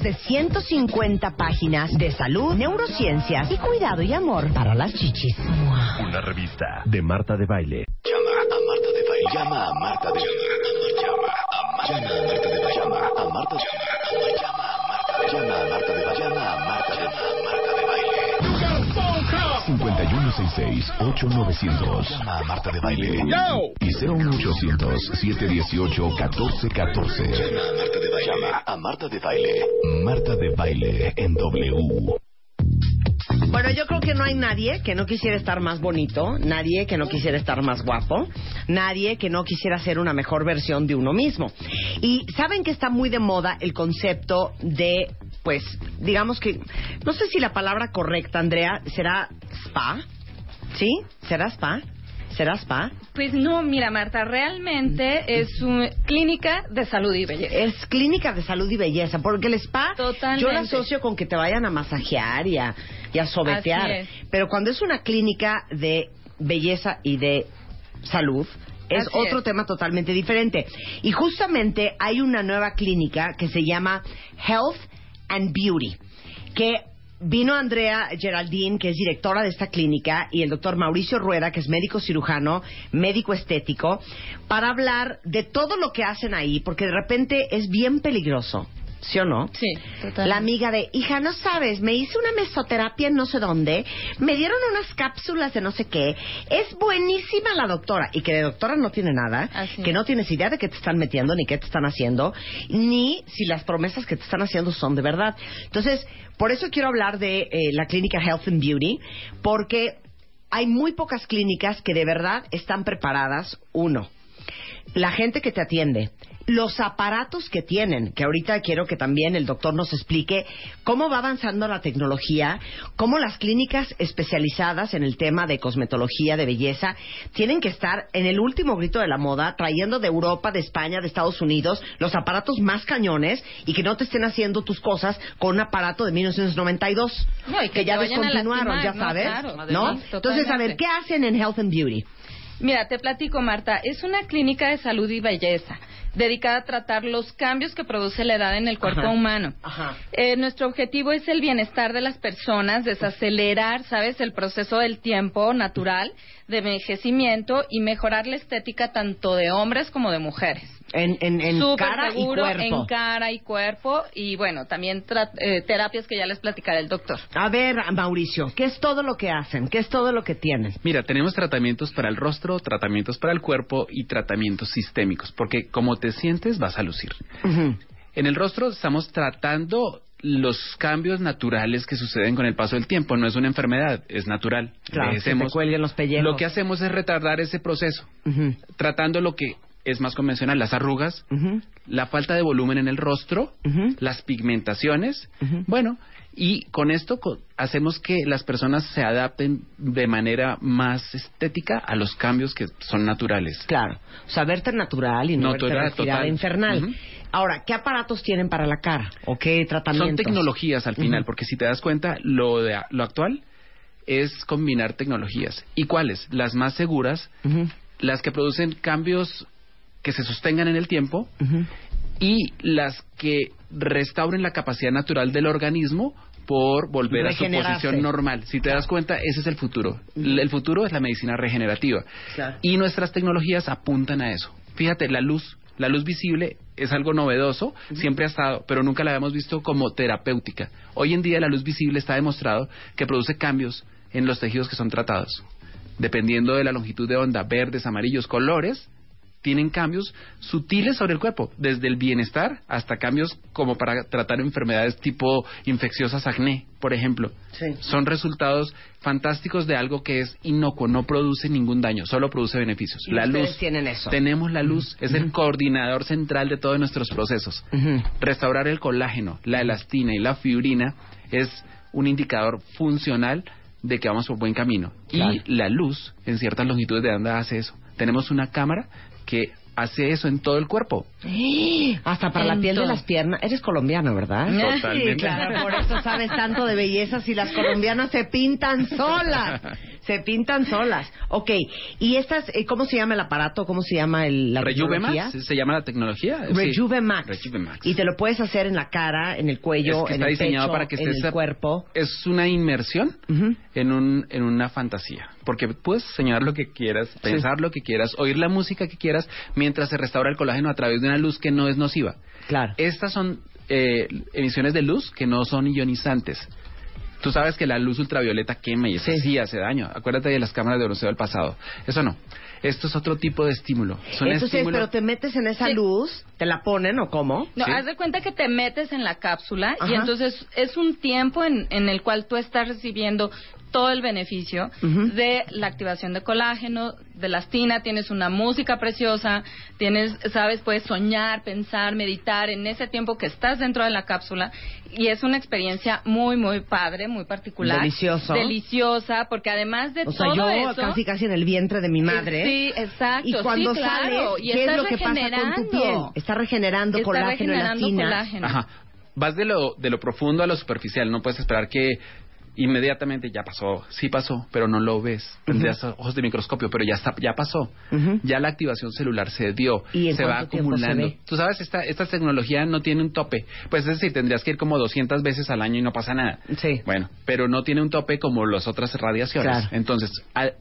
de 150 páginas de salud, neurociencias y cuidado y amor para las chichis. Una revista de Marta de Baile. Llama a Marta de Baile. Llama a Marta de Baile. Llama a Marta de Baile. Llama a Marta de Baile. Llama a Marta de Baile. Llama a Marta de Baile. Llama a Marta de Baile. 5166-8900. Llama a Marta de Baile. Y 01800-718-1414. Llama a Marta de Baile. Llama a Marta de Baile. Marta de Baile en W. Bueno, yo creo que no hay nadie que no quisiera estar más bonito, nadie que no quisiera estar más guapo, nadie que no quisiera ser una mejor versión de uno mismo. Y saben que está muy de moda el concepto de, pues, digamos que, no sé si la palabra correcta, Andrea, será spa, ¿sí? ¿Será spa? ¿Será spa? Pues no, mira Marta, realmente es una clínica de salud y belleza. Es clínica de salud y belleza, porque el spa Totalmente. yo lo asocio con que te vayan a masajear y a, y a sobetear. Pero cuando es una clínica de belleza y de salud, es Así otro es. tema totalmente diferente. Y justamente hay una nueva clínica que se llama Health and Beauty, que vino Andrea Geraldine, que es directora de esta clínica, y el doctor Mauricio Rueda, que es médico cirujano, médico estético, para hablar de todo lo que hacen ahí, porque de repente es bien peligroso. ¿Sí o no? Sí, totalmente. La amiga de, hija, no sabes, me hice una mesoterapia en no sé dónde, me dieron unas cápsulas de no sé qué, es buenísima la doctora, y que de doctora no tiene nada, Así que no tienes idea de qué te están metiendo, ni qué te están haciendo, ni si las promesas que te están haciendo son de verdad. Entonces, por eso quiero hablar de eh, la clínica Health and Beauty, porque hay muy pocas clínicas que de verdad están preparadas, uno, la gente que te atiende, los aparatos que tienen, que ahorita quiero que también el doctor nos explique cómo va avanzando la tecnología, cómo las clínicas especializadas en el tema de cosmetología, de belleza, tienen que estar en el último grito de la moda, trayendo de Europa, de España, de Estados Unidos, los aparatos más cañones y que no te estén haciendo tus cosas con un aparato de 1992, No, y que ya te vayan a descontinuaron, lastimar, ya ¿no? sabes, Claro, ¿no? además, Entonces, a ver. ¿qué hacen en Health and Beauty? Mira, te platico, Marta. Es una clínica de salud y belleza dedicada a tratar los cambios que produce la edad en el cuerpo Ajá. humano. Ajá. Eh, nuestro objetivo es el bienestar de las personas, desacelerar, ¿sabes?, el proceso del tiempo natural de envejecimiento y mejorar la estética tanto de hombres como de mujeres. En, en, en Súper cara seguro, y cuerpo. en cara y cuerpo y bueno, también tra- eh, terapias que ya les platicará el doctor. A ver, Mauricio, ¿qué es todo lo que hacen? ¿Qué es todo lo que tienen? Mira, tenemos tratamientos para el rostro, tratamientos para el cuerpo y tratamientos sistémicos, porque como te sientes vas a lucir. En el rostro estamos tratando los cambios naturales que suceden con el paso del tiempo. No es una enfermedad, es natural. Claro, que te cuelguen los pellejos. Lo que hacemos es retardar ese proceso, tratando lo que es más convencional, las arrugas, la falta de volumen en el rostro, las pigmentaciones, bueno, y con esto co- hacemos que las personas se adapten de manera más estética a los cambios que son naturales. Claro. O sea, verte natural y no Natural, verte total. infernal. Ahora, ¿qué aparatos tienen para la cara? ¿O qué tratamientos? Son tecnologías al final, porque si te das cuenta, lo, de, lo actual es combinar tecnologías. ¿Y cuáles? Las más seguras, las que producen cambios que se sostengan en el tiempo y las que restauren la capacidad natural del organismo por volver a su posición normal. Si te das cuenta, ese es el futuro. El futuro es la medicina regenerativa. Claro. Y nuestras tecnologías apuntan a eso. Fíjate, la luz, la luz visible es algo novedoso, siempre ha estado, pero nunca la habíamos visto como terapéutica. Hoy en día la luz visible está demostrado que produce cambios en los tejidos que son tratados. Dependiendo de la longitud de onda, verdes, amarillos, colores, tienen cambios sutiles sobre el cuerpo, desde el bienestar hasta cambios como para tratar enfermedades tipo infecciosas acné, por ejemplo. Sí. Son resultados fantásticos de algo que es inocuo, no produce ningún daño, solo produce beneficios. Y la luz. tienen eso. Tenemos la luz, es el coordinador central de todos nuestros procesos. Restaurar el colágeno, la elastina y la fibrina es un indicador funcional de que vamos por buen camino. Claro. Y la luz, en ciertas longitudes de onda, hace eso. Tenemos una cámara que hace eso en todo el cuerpo. Hasta para la piel de las piernas. Eres colombiano, ¿verdad? Totalmente. Sí, claro, por eso sabes tanto de bellezas y las colombianas se pintan solas. Se pintan solas. Ok, ¿y estas, eh, cómo se llama el aparato? ¿Cómo se llama el, la tecnología? Rejuvemax, ¿se llama la tecnología? Rejuvemax. Rejuvemax. Y te lo puedes hacer en la cara, en el cuello, Es que en está el diseñado pecho, para que en estés el a- cuerpo. Es una inmersión en, un, en una fantasía. Porque puedes soñar lo que quieras, pensar lo que quieras, oír la música que quieras, mientras se restaura el colágeno a través de una luz que no es nociva. Claro. Estas son eh, emisiones de luz que no son ionizantes. Tú sabes que la luz ultravioleta quema y eso Sí. sí, hace daño. Acuérdate de las cámaras de bronceo del pasado. Eso no. Esto es otro tipo de estímulo. Son Entonces, estímulo- pero te metes en esa Sí. luz, te la ponen o cómo? No, Sí. haz de cuenta que te metes en la cápsula Ajá. y entonces es un tiempo en, en el cual tú estás recibiendo todo el beneficio de la activación de colágeno, de elastina, tienes una música preciosa, tienes, sabes, puedes soñar, pensar, meditar en ese tiempo que estás dentro de la cápsula y es una experiencia muy, muy padre, muy particular. Delicioso. Deliciosa, porque además de O sea, todo yo eso... casi casi en el vientre de mi madre. Sí, exacto. Y cuando sí, claro. sales, y ¿qué es estás lo que pasa con tu regenerando. piel? Está regenerando Está colágeno, regenerando elastina. colágeno. Ajá. Vas de lo, de lo profundo a lo superficial. No puedes esperar que inmediatamente ya pasó. Sí pasó, pero no lo ves. Tendrías ojos de microscopio, pero ya está, ya pasó. Ya la activación celular se dio. ¿Y se va se acumulando. ve? Tú sabes, esta, esta tecnología no tiene un tope. Pues es decir, tendrías que ir como 200 veces al año y no pasa nada. Sí. Bueno, pero no tiene un tope como las otras radiaciones. Claro. Entonces,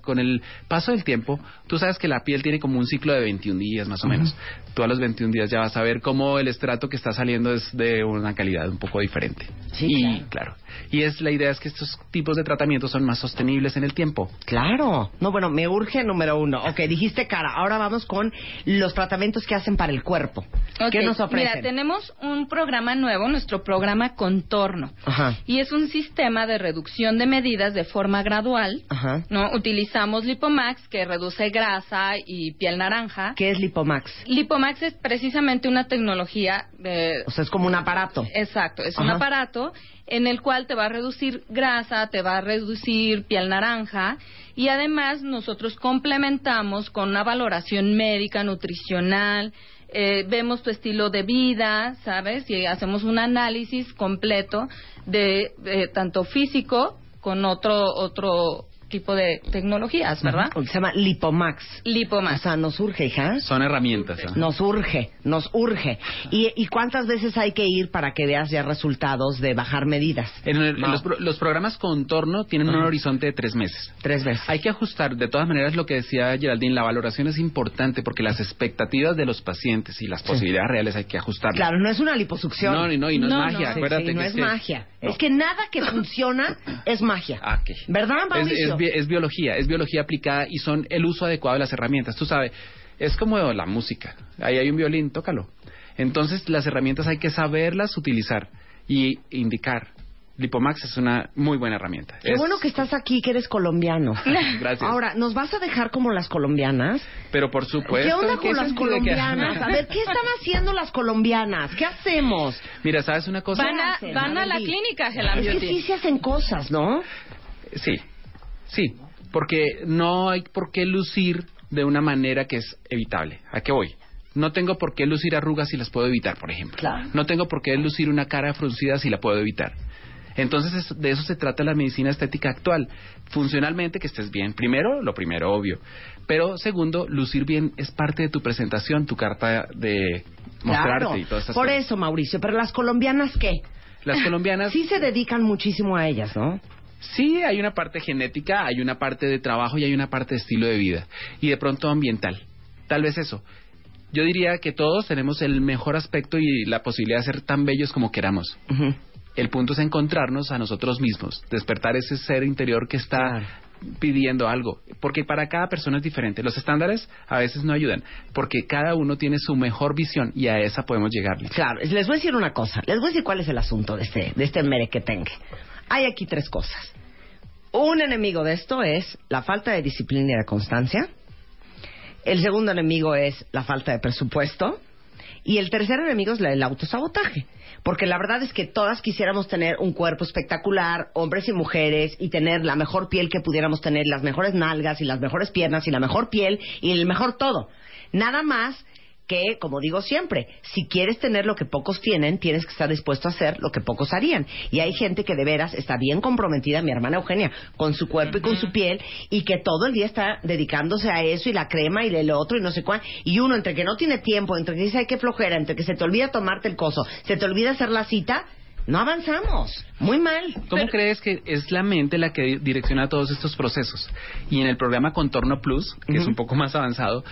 con el paso del tiempo, tú sabes que la piel tiene como un ciclo de 21 días más o menos. Tú a los 21 días ya vas a ver cómo el estrato que está saliendo es de una calidad un poco diferente. Sí, y claro. Y es la idea es que estos tipos de tratamientos son más sostenibles en el tiempo. Claro. No, bueno, me urge número uno. Ok, dijiste cara. Ahora vamos con los tratamientos que hacen para el cuerpo. ¿Qué nos ofrecen? Mira, tenemos un programa nuevo, nuestro programa Contorno. Ajá. Y es un sistema de reducción de medidas de forma gradual. Ajá. ¿no? Utilizamos Lipomax, que reduce grasa y piel naranja. ¿Qué es Lipomax? Lipomax es precisamente una tecnología de... O sea, es como un aparato. Exacto, es un aparato en el cual te va a reducir grasa, te va a reducir piel naranja y además nosotros complementamos con una valoración médica, nutricional, eh, vemos tu estilo de vida, ¿sabes? Y hacemos un análisis completo de, de tanto físico con otro otro tipo de tecnologías, ¿verdad? Se llama Lipomax. O Lipomax. sea, nos urge, hija. Son herramientas. ¿no? Nos urge, nos urge. ¿Y, ¿Y cuántas veces hay que ir para que veas ya resultados de bajar medidas? En, el- en No. los, pro- los programas contorno tienen un horizonte de tres meses. Tres veces. Hay que ajustar, de todas maneras, lo que decía Geraldine, la valoración es importante porque las expectativas de los pacientes y las posibilidades reales hay que ajustarlas. Claro, no es una liposucción. No, y no, y no, No, es magia, no. Sí, acuérdate sí, no que es que- magia. No. Es que nada que funciona es magia. Ah. ¿Verdad, Es, Mauricio? es bi- es biología, es biología aplicada y son el uso adecuado de las herramientas. Tú sabes, es como la música. Ahí hay un violín, tócalo. Entonces, las herramientas hay que saberlas utilizar y indicar. Lipomax es una muy buena herramienta. Qué Es- bueno que estás aquí, que eres colombiano. Gracias. Ahora, ¿nos vas a dejar como las colombianas? Pero por supuesto. ¿Qué onda ¿en con las de que- colombianas? A ver, ¿qué están haciendo las colombianas? ¿Qué hacemos? Mira, ¿sabes una cosa? Van a, hacen? van A la clínica, Helen Es que sí se hacen cosas, ¿no? Sí, sí, porque no hay por qué lucir de una manera que es evitable. ¿A qué voy? No tengo por qué lucir arrugas si las puedo evitar, por ejemplo. Claro. No tengo por qué lucir una cara fruncida si la puedo evitar. Entonces, es- de eso se trata la medicina estética actual. Funcionalmente, que estés bien. Primero, lo primero, obvio. Pero segundo, lucir bien es parte de tu presentación, tu carta de mostrarte Claro. y todas estas Por cosas. eso, Mauricio. Pero las colombianas, ¿qué? Las colombianas... Sí se dedican muchísimo a ellas, ¿no? Sí, hay una parte genética, hay una parte de trabajo y hay una parte de estilo de vida. Y de pronto ambiental. Tal vez eso. Yo diría que todos tenemos el mejor aspecto y la posibilidad de ser tan bellos como queramos. Ujú. El punto es encontrarnos a nosotros mismos, despertar ese ser interior que está Claro. pidiendo algo, porque para cada persona es diferente. Los estándares a veces no ayudan, porque cada uno tiene su mejor visión y a esa podemos llegarle. Claro, les voy a decir una cosa. Les voy a decir cuál es el asunto de este, de este merequetengue. Hay aquí tres cosas. Un enemigo de esto es la falta de disciplina y de constancia. El segundo enemigo es la falta de presupuesto. Y el tercer enemigo es el autosabotaje. Porque la verdad es que todas quisiéramos tener un cuerpo espectacular, hombres y mujeres, y tener la mejor piel que pudiéramos tener, las mejores nalgas y las mejores piernas y la mejor piel y el mejor todo. Nada más que, como digo siempre, si quieres tener lo que pocos tienen, tienes que estar dispuesto a hacer lo que pocos harían. Y hay gente que de veras está bien comprometida, mi hermana Eugenia, con su cuerpo y con su piel, y que todo el día está dedicándose a eso y la crema y el otro y no sé cuál. Y uno, entre que no tiene tiempo, entre que dice hay que flojera, entre que se te olvida tomarte el coso, se te olvida hacer la cita, no avanzamos. Muy mal. ¿Cómo crees que es la mente la que direcciona todos estos procesos? Y en el programa Contorno Plus, que es un poco más avanzado,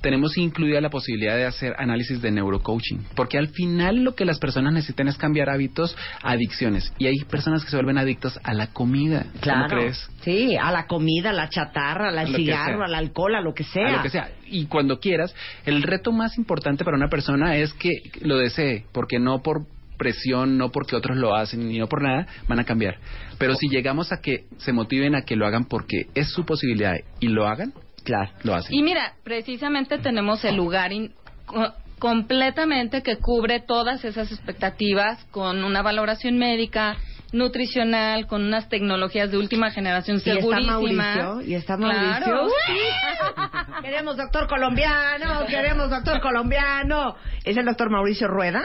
tenemos incluida la posibilidad de hacer análisis de neurocoaching. Porque al final lo que las personas necesitan es cambiar hábitos, adicciones. Y hay personas que se vuelven adictos a la comida. Claro. ¿Cómo crees? Sí, a la comida, a la chatarra, al lo cigarro, al alcohol, a lo que sea. A lo que sea. Y cuando quieras, el reto más importante para una persona es que lo desee, porque no por presión, no porque otros lo hacen, ni no por nada, van a cambiar. Pero si llegamos a que se motiven a que lo hagan porque es su posibilidad y lo hagan, Claro. lo hacen. Y mira, precisamente tenemos el lugar in- co- completamente que cubre todas esas expectativas con una valoración médica, nutricional, con unas tecnologías de última generación Y está. Mauricio, y está Mauricio. Claro. ¡Uy! Queremos doctor colombiano, queremos doctor colombiano. Es el doctor Mauricio Rueda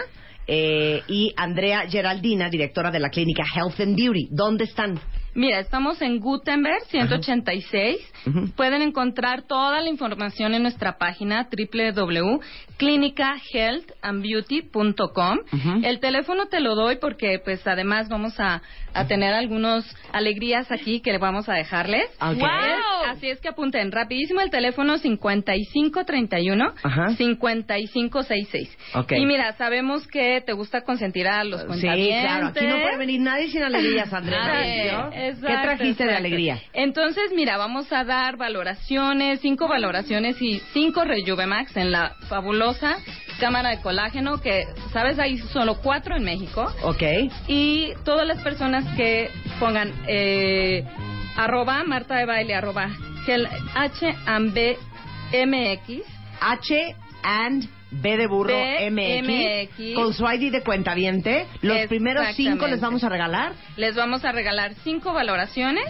eh, y Andrea Geraldina, directora de la clínica Health and Beauty. ¿Dónde están? Mira, estamos en Gutenberg 186. Ujú. Pueden encontrar toda la información en nuestra página www.clinicahealthandbeauty.com. Ujú. El teléfono te lo doy porque, pues, además vamos a, a tener algunas alegrías aquí que vamos a dejarles. Ok. Es- así es que apunten rapidísimo el teléfono 5531 Ajá. 5566. Ok. Y mira, sabemos que te gusta consentir a los Sí, cuentavientes. claro. Aquí no puede venir nadie sin alegrías, Andrea. ¿Qué Exacto, trajiste de alegría? Entonces, mira, vamos a dar valoraciones, cinco valoraciones y cinco Rejuvemax en la fabulosa cámara de colágeno, que, ¿sabes? Hay solo cuatro en México. Ok. Y todas las personas que pongan eh, arroba Marta de Baile, arroba gel, H and B MX, H and B de burro B, MX, MX. con su ID de cuentaviente. Los primeros cinco les vamos a regalar. les vamos a regalar cinco valoraciones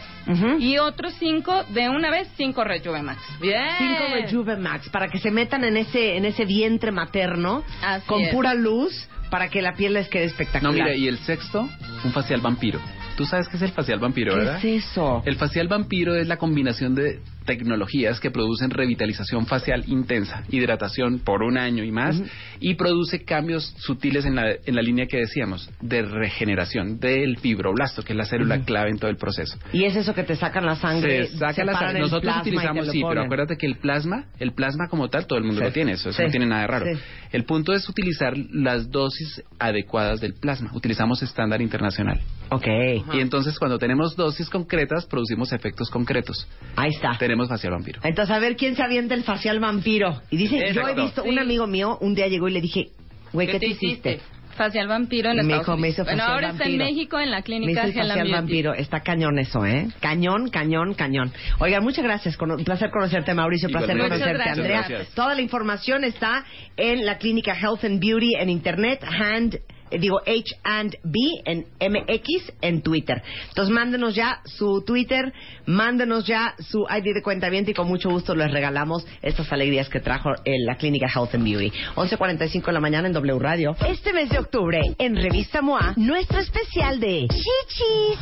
y otros cinco, de una vez, cinco Rejuvemax. Bien. Cinco Rejuve Max para que se metan en ese en ese vientre materno Así con es. pura luz para que la piel les quede No, espectacular. mira, y el sexto, un facial vampiro. Tú sabes qué es el facial vampiro, ¿Qué ¿verdad? es eso? El facial vampiro es la combinación de tecnologías que producen revitalización facial intensa, hidratación por un año y más, y produce cambios sutiles en la, en la línea que decíamos, de regeneración del fibroblasto, que es la célula clave en todo el proceso. Y es eso que te sacan la sangre. Se saca la sangre. Nosotros utilizamos, sí, pero acuérdate que el plasma, el plasma como tal, todo el mundo Sí. lo tiene, eso, eso Sí. no tiene nada de raro. Sí. El punto es utilizar las dosis adecuadas del plasma. Utilizamos estándar internacional. Ok, Y entonces cuando tenemos dosis concretas, producimos efectos concretos. ahí está. Tenemos facial vampiro. Entonces, a ver quién se avienta el facial vampiro. Y dice, yo he visto, Sí. un amigo mío un día llegó y le dije, güey, ¿qué, te hiciste? Facial vampiro en Me Estados dijo, me hizo bueno, facial ahora está en. México en la Me clínica hizo Hell and facial Beauty. vampiro. Está cañón eso, ¿eh? Cañón, cañón, cañón. Oigan, muchas gracias. Con- Un placer conocerte, Mauricio. Un placer Igualmente. conocerte, Muchas Andrea. gracias. Toda la información está en la clínica Health and Beauty en internet, hand, digo H and B en MX en Twitter. Entonces mándenos ya su Twitter, mándenos ya su ID de cuenta y con mucho gusto les regalamos estas alegrías que trajo la clínica Health and Beauty. 11.45 de la mañana en W Radio. Este mes de octubre, en Revista MOA, nuestro especial de Chichis.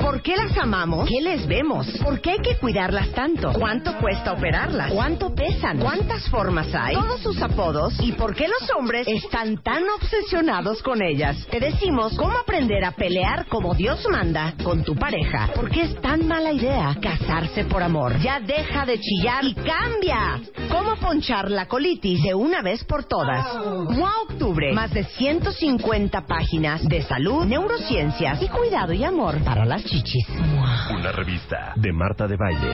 ¿Por qué las amamos? ¿Qué les vemos? ¿Por qué hay que cuidarlas tanto? ¿Cuánto cuesta operarlas? ¿Cuánto pesan? ¿Cuántas formas hay? Todos sus apodos y por qué los hombres están tan obsesionados Casados con ellas, te decimos cómo aprender a pelear como Dios manda con tu pareja. Porque es tan mala idea casarse por amor. Ya deja de chillar y cambia. Cómo ponchar la colitis de una vez por todas. MOA Octubre. Más de 150 páginas de salud, neurociencias y cuidado y amor para las chichis. Una revista de Marta de Baile.